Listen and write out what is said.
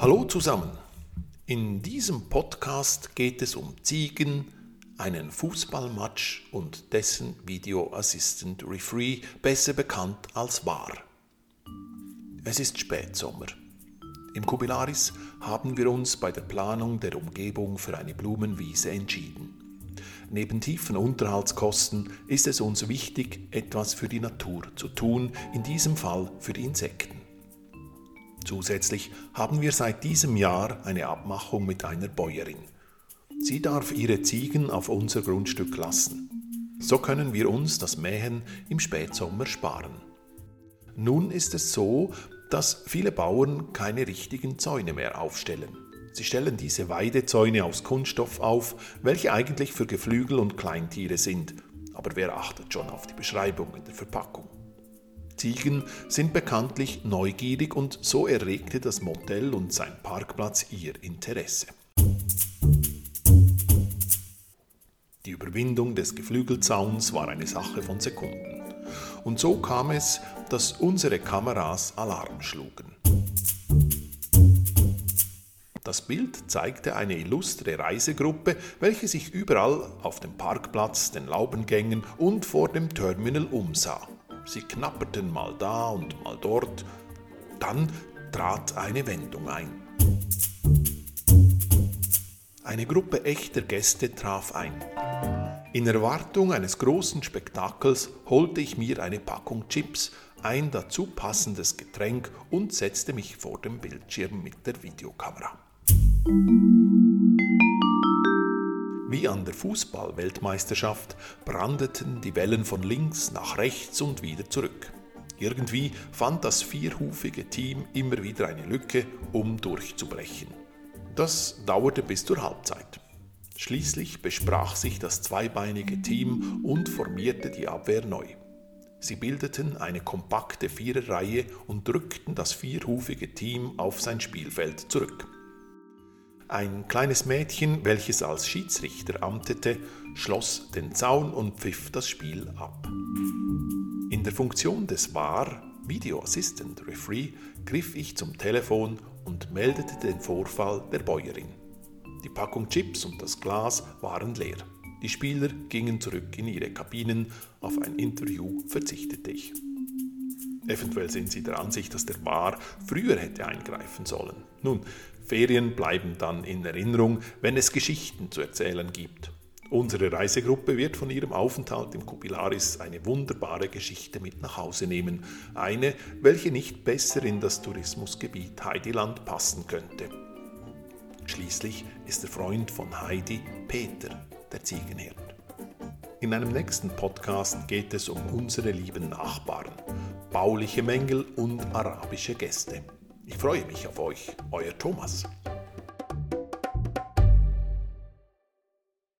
Hallo zusammen. In diesem Podcast geht es um Ziegen, einen Fußballmatch und dessen Video Assistant Referee, besser bekannt als VAR. Es ist Spätsommer. Im Kubilaris haben wir uns bei der Planung der Umgebung für eine Blumenwiese entschieden. Neben tiefen Unterhaltskosten ist es uns wichtig, etwas für die Natur zu tun, in diesem Fall für die Insekten. Zusätzlich haben wir seit diesem Jahr eine Abmachung mit einer Bäuerin. Sie darf ihre Ziegen auf unser Grundstück lassen. So können wir uns das Mähen im Spätsommer sparen. Nun ist es so, dass viele Bauern keine richtigen Zäune mehr aufstellen. Sie stellen diese Weidezäune aus Kunststoff auf, welche eigentlich für Geflügel und Kleintiere sind. Aber wer achtet schon auf die Beschreibung in der Verpackung? Ziegen sind bekanntlich neugierig und so erregte das Motel und sein Parkplatz ihr Interesse. Die Überwindung des Geflügelzauns war eine Sache von Sekunden. Und so kam es, dass unsere Kameras Alarm schlugen. Das Bild zeigte eine illustre Reisegruppe, welche sich überall auf dem Parkplatz, den Laubengängen und vor dem Terminal umsah. Sie knapperten mal da und mal dort. Dann trat eine Wendung ein. Eine Gruppe echter Gäste traf ein. In Erwartung eines großen Spektakels holte ich mir eine Packung Chips, ein dazu passendes Getränk und setzte mich vor dem Bildschirm mit der Videokamera. Wie an der Fußball-Weltmeisterschaft brandeten die Wellen von links nach rechts und wieder zurück. Irgendwie fand das vierhufige Team immer wieder eine Lücke, um durchzubrechen. Das dauerte bis zur Halbzeit. Schließlich besprach sich das zweibeinige Team und formierte die Abwehr neu. Sie bildeten eine kompakte Viererreihe und drückten das vierhufige Team auf sein Spielfeld zurück. Ein kleines Mädchen, welches als Schiedsrichter amtete, schloss den Zaun und pfiff das Spiel ab. In der Funktion des VAR, Video Assistant Referee, griff ich zum Telefon und meldete den Vorfall der Bäuerin. Die Packung Chips und das Glas waren leer. Die Spieler gingen zurück in ihre Kabinen, auf ein Interview verzichtete ich. Eventuell sind sie der Ansicht, dass der Bar früher hätte eingreifen sollen. Nun, Ferien bleiben dann in Erinnerung, wenn es Geschichten zu erzählen gibt. Unsere Reisegruppe wird von ihrem Aufenthalt im Kupilaris eine wunderbare Geschichte mit nach Hause nehmen. Eine, welche nicht besser in das Tourismusgebiet Heidiland passen könnte. Schließlich ist der Freund von Heidi Peter, der Ziegenhirt. In einem nächsten Podcast geht es um unsere lieben Nachbarn, bauliche Mängel und arabische Gäste. Ich freue mich auf euch, euer Thomas.